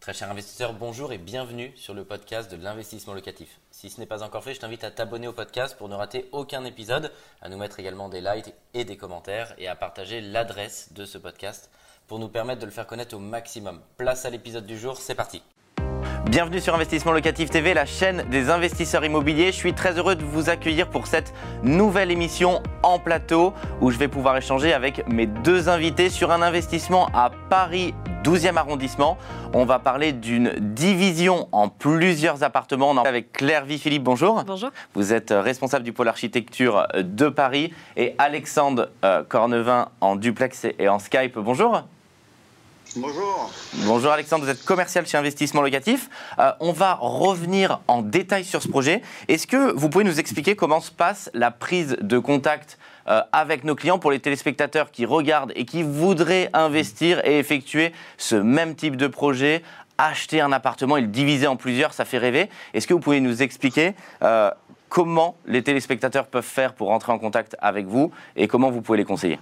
Très cher investisseur, bonjour et bienvenue sur le podcast de l'investissement locatif. Si ce n'est pas encore fait, je t'invite à t'abonner au podcast pour ne rater aucun épisode, à nous mettre également des likes et des commentaires et à partager l'adresse de ce podcast pour nous permettre de le faire connaître au maximum. Place à l'épisode du jour, c'est parti. Bienvenue sur Investissement Locatif TV, la chaîne des investisseurs immobiliers. Je suis très heureux de vous accueillir pour cette nouvelle émission en plateau où je vais pouvoir échanger avec mes deux invités sur un investissement à Paris 12e arrondissement. On va parler d'une division en plusieurs appartements. On est avec Claire Vie-Philippe, bonjour. Bonjour. Vous êtes responsable du pôle architecture de Paris et Alexandre euh, Cornevin en duplex et en Skype. Bonjour. Bonjour. Bonjour Alexandre, vous êtes commercial chez Investissement Locatif. Euh, on va revenir en détail sur ce projet. Est-ce que vous pouvez nous expliquer comment se passe la prise de contact euh, avec nos clients pour les téléspectateurs qui regardent et qui voudraient investir et effectuer ce même type de projet acheter un appartement et le diviser en plusieurs, ça fait rêver. Est-ce que vous pouvez nous expliquer euh, comment les téléspectateurs peuvent faire pour entrer en contact avec vous et comment vous pouvez les conseiller?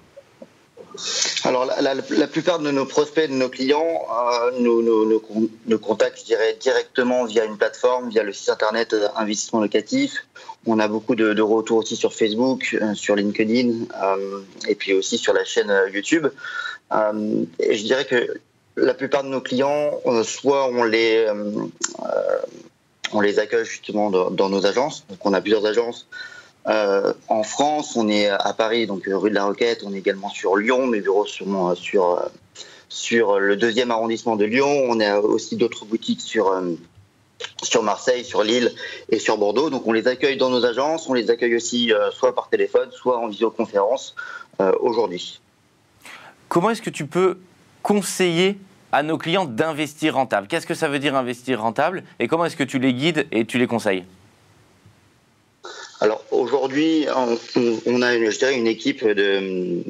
Alors, la, plupart de nos prospects, de nos clients, euh, nous, contactent, je dirais, directement via une plateforme, via le site internet euh, Investissement Locatif. On a beaucoup de, retours aussi sur Facebook, euh, sur LinkedIn, et puis aussi sur la chaîne YouTube. Et je dirais que la plupart de nos clients, soit on les, on les accueille justement dans, nos agences. Donc, on a plusieurs agences. Euh, en France, on est à Paris, donc rue de la Roquette. On est également sur Lyon. Mes bureaux sont sur, sur le deuxième arrondissement de Lyon. On a aussi d'autres boutiques sur, sur Marseille, sur Lille et sur Bordeaux. Donc on les accueille dans nos agences. On les accueille aussi euh, soit par téléphone, soit en visioconférence euh, aujourd'hui. Comment est-ce que tu peux conseiller à nos clients d'investir rentable? Qu'est-ce que ça veut dire investir rentable? Et comment est-ce que tu les guides et tu les conseilles? Alors aujourd'hui, on, a, une, je dirais, une équipe de,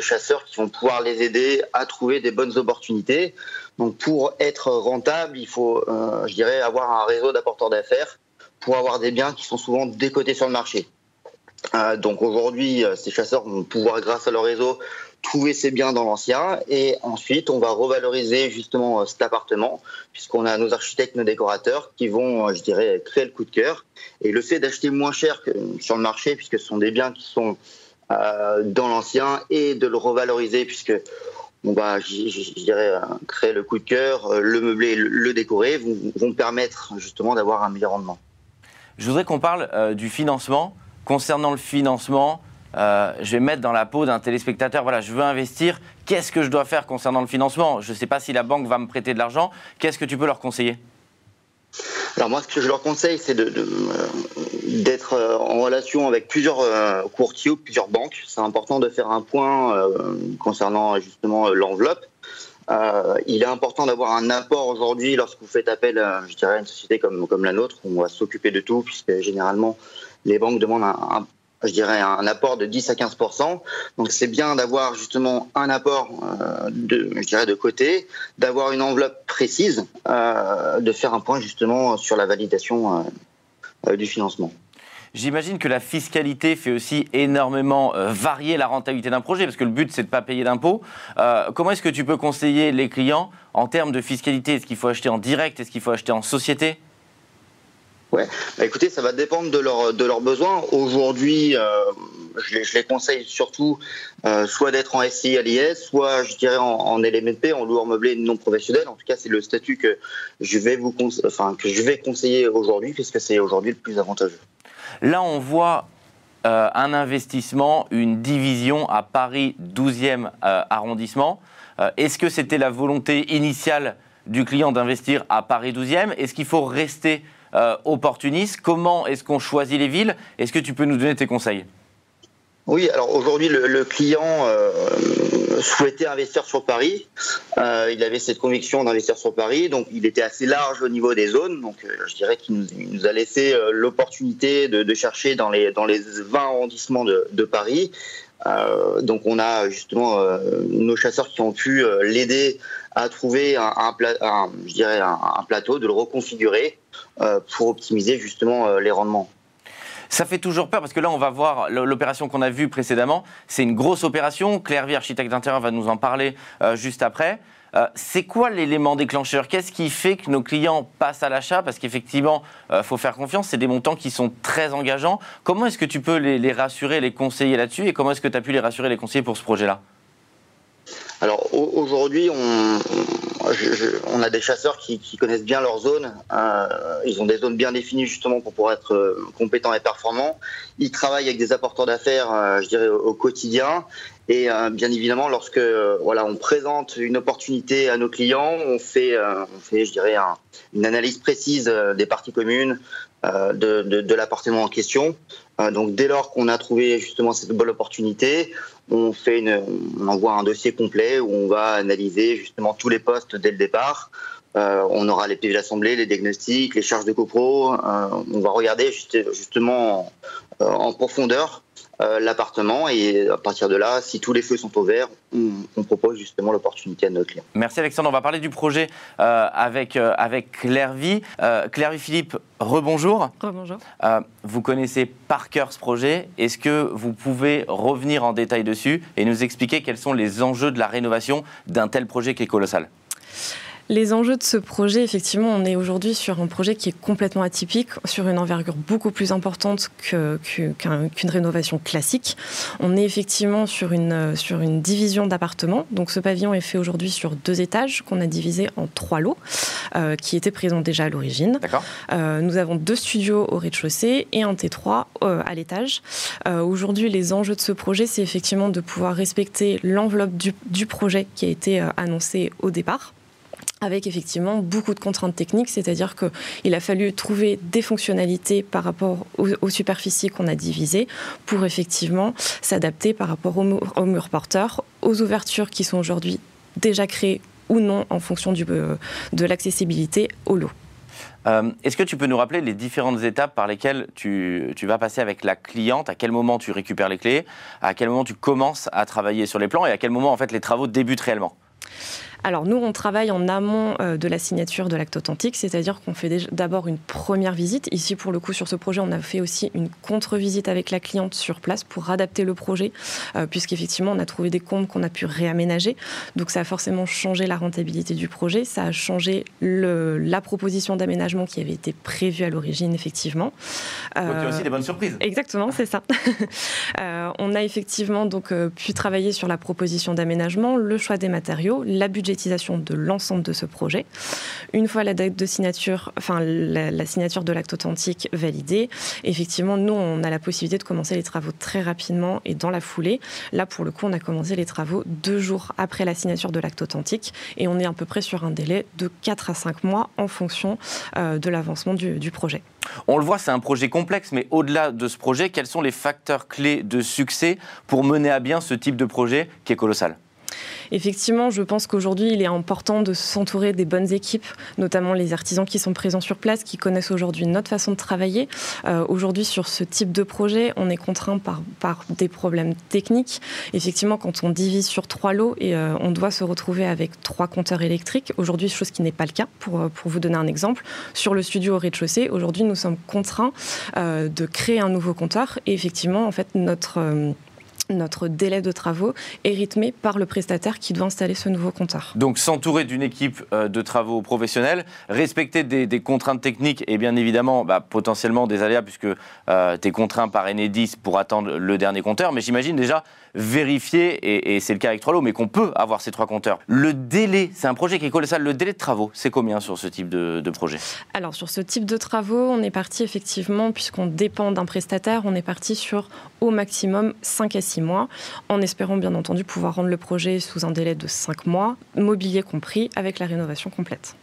chasseurs qui vont pouvoir les aider à trouver des bonnes opportunités. Donc pour être rentable, il faut, euh, je dirais, avoir un réseau d'apporteurs d'affaires pour avoir des biens qui sont souvent décotés sur le marché. Euh, donc aujourd'hui, ces chasseurs vont pouvoir, grâce à leur réseau, trouver ces biens dans l'ancien et ensuite on va revaloriser justement cet appartement puisqu'on a nos architectes, nos décorateurs qui vont, je dirais, créer le coup de cœur. Et le fait d'acheter moins cher sur le marché, puisque ce sont des biens qui sont euh, dans l'ancien et de le revaloriser puisque on va, je, je, dirais, créer le coup de cœur, le meubler, le, décorer, vont, permettre justement d'avoir un meilleur rendement. Je voudrais qu'on parle euh, du financement. Concernant le financement, euh, je vais mettre dans la peau d'un téléspectateur, voilà, je veux investir, qu'est-ce que je dois faire concernant le financement? Je ne sais pas si la banque va me prêter de l'argent, qu'est-ce que tu peux leur conseiller? Alors moi, ce que je leur conseille, c'est d'être de, de, euh, en relation avec plusieurs euh, courtiers ou plusieurs banques. C'est important de faire un point euh, concernant justement l'enveloppe. Euh, il est important d'avoir un apport aujourd'hui lorsque vous faites appel, je dirais, à une société comme, comme la nôtre. On va s'occuper de tout puisque généralement les banques demandent un je dirais un apport de 10 à 15 Donc c'est bien d'avoir justement un apport euh, de, je dirais de côté, d'avoir une enveloppe précise, euh, de faire un point justement sur la validation euh, du financement. J'imagine que la fiscalité fait aussi énormément varier la rentabilité d'un projet, parce que le but, c'est de ne pas payer d'impôts. Comment est-ce que tu peux conseiller les clients en termes de fiscalité? Est-ce qu'il faut acheter en direct? Est-ce qu'il faut acheter en société? Ouais. Bah, écoutez, ça va dépendre de, leur, de leurs besoins. Aujourd'hui, euh, je, les conseille surtout euh, soit d'être en SCI à l'IS, soit je dirais en, en LMNP, en loueur meublé non professionnel. En tout cas, c'est le statut que je vais vous enfin, que je vais conseiller aujourd'hui, puisque c'est aujourd'hui le plus avantageux. Là, on voit euh, un investissement, une division à Paris 12e euh, arrondissement. Est-ce que c'était la volonté initiale du client d'investir à Paris 12e Est-ce qu'il faut rester euh, opportuniste Comment est-ce qu'on choisit les villes? Est-ce que tu peux nous donner tes conseils? Oui, alors aujourd'hui, le, client euh, souhaitait investir sur Paris. Euh, il avait cette conviction d'investir sur Paris, donc il était assez large au niveau des zones. Donc euh, je dirais qu'il nous, a laissé l'opportunité de, chercher dans les, dans les 20 arrondissements de, Paris. Donc on a justement nos chasseurs qui ont pu l'aider à trouver un, je dirais un, plateau, de le reconfigurer pour optimiser justement les rendements. Ça fait toujours peur parce que là, on va voir l'opération qu'on a vue précédemment. C'est une grosse opération. Claire Vie, architecte d'intérieur, va nous en parler euh, juste après. c'est quoi l'élément déclencheur? Qu'est-ce qui fait que nos clients passent à l'achat? Parce qu'effectivement, il faut faire confiance, c'est des montants qui sont très engageants. Comment est-ce que tu peux les, les rassurer, les conseiller là-dessus? Et comment est-ce que tu as pu les rassurer, les conseiller pour ce projet-là? Alors aujourd'hui, on, on, a des chasseurs qui, connaissent bien leur zone. Euh, ils ont des zones bien définies justement pour pouvoir être euh, compétents et performants. Ils travaillent avec des apporteurs d'affaires, euh, je dirais, au, quotidien. Et bien évidemment, lorsque voilà, on présente une opportunité à nos clients, on fait, on fait je dirais, une analyse précise des parties communes, de, de l'appartement en question. donc dès lors qu'on a trouvé justement cette bonne opportunité, on fait une, on envoie un dossier complet où on va analyser justement tous les postes dès le départ. Euh, on aura les PV d'assemblée, les diagnostics, les charges de copro. Euh, on va regarder justement euh, en profondeur euh, l'appartement et à partir de là, si tous les feux sont au vert, on, propose justement l'opportunité à nos clients. Merci Alexandre. On va parler du projet euh, avec, euh, avec Claire Vie. Claire Vie Philippe, rebonjour. Rebonjour. vous connaissez par cœur ce projet. Est-ce que vous pouvez revenir en détail dessus et nous expliquer quels sont les enjeux de la rénovation d'un tel projet qui est colossal? Les enjeux de ce projet, effectivement, on est aujourd'hui sur un projet qui est complètement atypique, sur une envergure beaucoup plus importante qu'une rénovation classique. On est effectivement sur une, sur une division d'appartements. Donc ce pavillon est fait aujourd'hui sur deux étages qu'on a divisé en trois lots, euh, qui étaient présents déjà à l'origine. Euh, nous avons deux studios au rez-de-chaussée et un T3 euh, à l'étage. aujourd'hui, les enjeux de ce projet, c'est effectivement de pouvoir respecter l'enveloppe du, du projet qui a été annoncé au départ avec effectivement beaucoup de contraintes techniques, c'est-à-dire qu'il a fallu trouver des fonctionnalités par rapport aux, superficies qu'on a divisées pour effectivement s'adapter par rapport aux, murs porteurs, aux ouvertures qui sont aujourd'hui déjà créées ou non en fonction euh, de l'accessibilité au lot. Euh, est-ce que tu peux nous rappeler les différentes étapes par lesquelles tu, tu, vas passer avec la cliente? À quel moment tu récupères les clés? À quel moment tu commences à travailler sur les plans? Et à quel moment en fait les travaux débutent réellement? Alors nous, on travaille en amont euh, de la signature de l'acte authentique, c'est-à-dire qu'on fait d'abord une première visite. Ici, pour le coup, sur ce projet, on a fait aussi une contre-visite avec la cliente sur place pour adapter le projet, euh, puisqu'effectivement, on a trouvé des comptes qu'on a pu réaménager. Donc ça a forcément changé la rentabilité du projet, ça a changé le, la proposition d'aménagement qui avait été prévue à l'origine, effectivement. donc il y a aussi des bonnes surprises. Exactement, c'est ça. on a effectivement donc pu travailler sur la proposition d'aménagement, le choix des matériaux, la budget de l'ensemble de ce projet. Une fois la date de signature, enfin la, signature de l'acte authentique validée, effectivement, nous, on a la possibilité de commencer les travaux très rapidement et dans la foulée. Là, pour le coup, on a commencé les travaux deux jours après la signature de l'acte authentique et on est à peu près sur un délai de 4 à 5 mois en fonction euh, de l'avancement du, du projet. On le voit, c'est un projet complexe, mais au-delà de ce projet, quels sont les facteurs clés de succès pour mener à bien ce type de projet qui est colossal? Effectivement, je pense qu'aujourd'hui, il est important de s'entourer des bonnes équipes, notamment les artisans qui sont présents sur place, qui connaissent aujourd'hui notre façon de travailler. Euh, aujourd'hui, sur ce type de projet, on est contraint par, des problèmes techniques. Effectivement, quand on divise sur trois lots et euh, on doit se retrouver avec trois compteurs électriques, aujourd'hui, chose qui n'est pas le cas, pour, euh, vous donner un exemple, sur le studio au rez-de-chaussée, aujourd'hui, nous sommes contraints de créer un nouveau compteur et effectivement, en fait, notre notre délai de travaux est rythmé par le prestataire qui doit installer ce nouveau compteur. Donc s'entourer d'une équipe euh, de travaux professionnels, respecter des, contraintes techniques et bien évidemment bah, potentiellement des aléas puisque euh, tu es contraint par Enedis pour attendre le dernier compteur, mais j'imagine déjà vérifier, et, c'est le cas avec Trollo, mais qu'on peut avoir ces trois compteurs. Le délai, c'est un projet qui est colossal, le délai de travaux, c'est combien sur ce type de, de projet? Alors sur ce type de travaux, on est parti effectivement, puisqu'on dépend d'un prestataire, on est parti sur au maximum 5 à 6 mois, en espérant bien entendu pouvoir rendre le projet sous un délai de 5 mois, mobilier compris, avec la rénovation complète.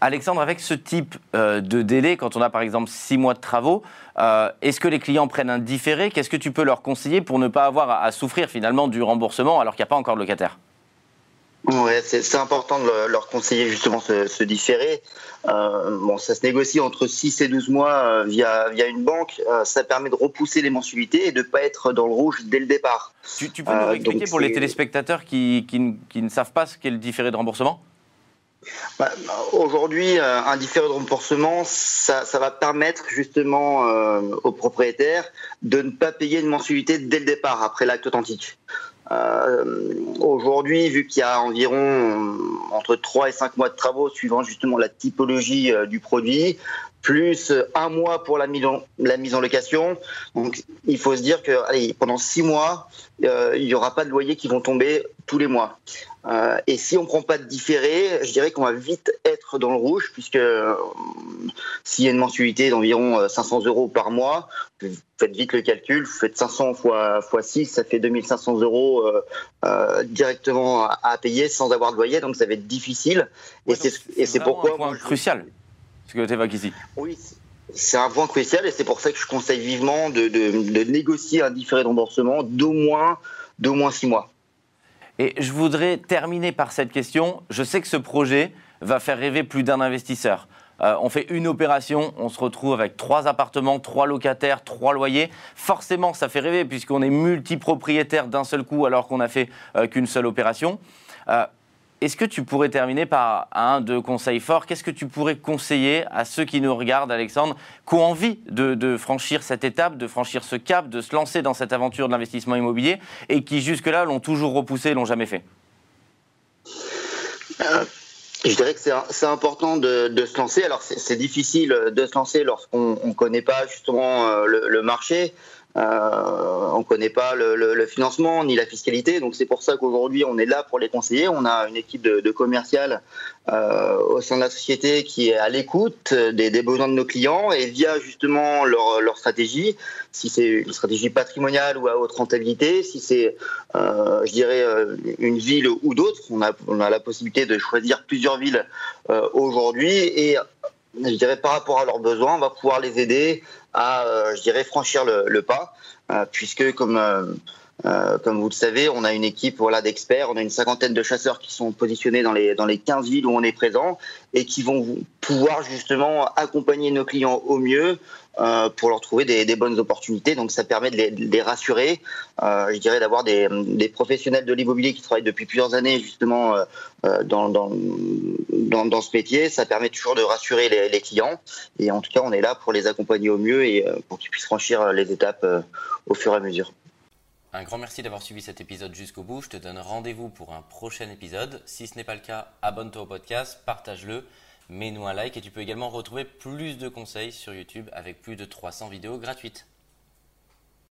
Alexandre, avec ce type euh, de délai, quand on a par exemple 6 mois de travaux, euh, est-ce que les clients prennent un différé? Qu'est-ce que tu peux leur conseiller pour ne pas avoir à, souffrir finalement du remboursement alors qu'il n'y a pas encore de locataire? Ouais, c'est important de leur conseiller justement ce, différé. Euh, bon, ça se négocie entre 6 et 12 mois euh, via, via une banque. ça permet de repousser les mensualités et de ne pas être dans le rouge dès le départ. Tu, peux nous expliquer pour les téléspectateurs qui, qui, ne savent pas ce qu'est le différé de remboursement? Bah, Aujourd'hui, euh, un différé de remboursement, ça, va permettre justement euh, aux propriétaires de ne pas payer une mensualité dès le départ, après l'acte authentique. Aujourd'hui, vu qu'il y a environ entre 3 et 5 mois de travaux suivant justement la typologie du produit, plus un mois pour la mise en, la mise en location. Donc, il faut se dire que allez, pendant six mois, euh, il n'y aura pas de loyers qui vont tomber tous les mois. Euh, et si on ne prend pas de différé, je dirais qu'on va vite être dans le rouge, puisque euh, s'il y a une mensualité d'environ 500 euros par mois, vous faites vite le calcul, vous faites 500 fois, fois 6, ça fait 2500 euros directement à, payer sans avoir de loyer, donc ça va être difficile. et c'est pourquoi. Un point crucial ce que tu évoques ici. Oui, c'est un point crucial et c'est pour ça que je conseille vivement de, de, négocier un différé de remboursement d'au moins, d'au moins six mois. Et je voudrais terminer par cette question. Je sais que ce projet va faire rêver plus d'un investisseur. Euh, on fait une opération, on se retrouve avec trois appartements, trois locataires, trois loyers. Forcément, ça fait rêver puisqu'on est multipropriétaire d'un seul coup alors qu'on n'a fait euh, qu'une seule opération. Euh, est-ce que tu pourrais terminer par un, deux conseils forts? Qu'est-ce que tu pourrais conseiller à ceux qui nous regardent, Alexandre, qui ont envie de, franchir cette étape, de franchir ce cap, de se lancer dans cette aventure de l'investissement immobilier et qui jusque-là l'ont toujours repoussé l'ont jamais fait? Euh, Je dirais que c'est important de, se lancer. Alors c'est difficile de se lancer lorsqu'on ne connaît pas justement euh, le marché. Euh, on ne connaît pas le, financement ni la fiscalité, donc c'est pour ça qu'aujourd'hui on est là pour les conseiller. On a une équipe de, de commercial euh, au sein de la société qui est à l'écoute des, besoins de nos clients et via justement leur, stratégie, si c'est une stratégie patrimoniale ou à haute rentabilité, si c'est, euh, je dirais, une ville ou d'autres, on a, on a la possibilité de choisir plusieurs villes aujourd'hui et je dirais, par rapport à leurs besoins, on va pouvoir les aider à, euh, je dirais, franchir le, pas, euh, puisque comme euh, comme vous le savez, on a une équipe voilà, d'experts, on a une cinquantaine de chasseurs qui sont positionnés dans les, dans les 15 villes où on est présent et qui vont pouvoir justement accompagner nos clients au mieux pour leur trouver des, bonnes opportunités. Donc ça permet de les, rassurer, je dirais d'avoir des, des, professionnels de l'immobilier qui travaillent depuis plusieurs années justement dans, dans, dans, ce métier. Ça permet toujours de rassurer les, les, clients et en tout cas on est là pour les accompagner au mieux et pour qu'ils puissent franchir les étapes au fur et à mesure. Un grand merci d'avoir suivi cet épisode jusqu'au bout. Je te donne rendez-vous pour un prochain épisode. Si ce n'est pas le cas, abonne-toi au podcast, partage-le, mets-nous un like et tu peux également retrouver plus de conseils sur YouTube avec plus de 300 vidéos gratuites.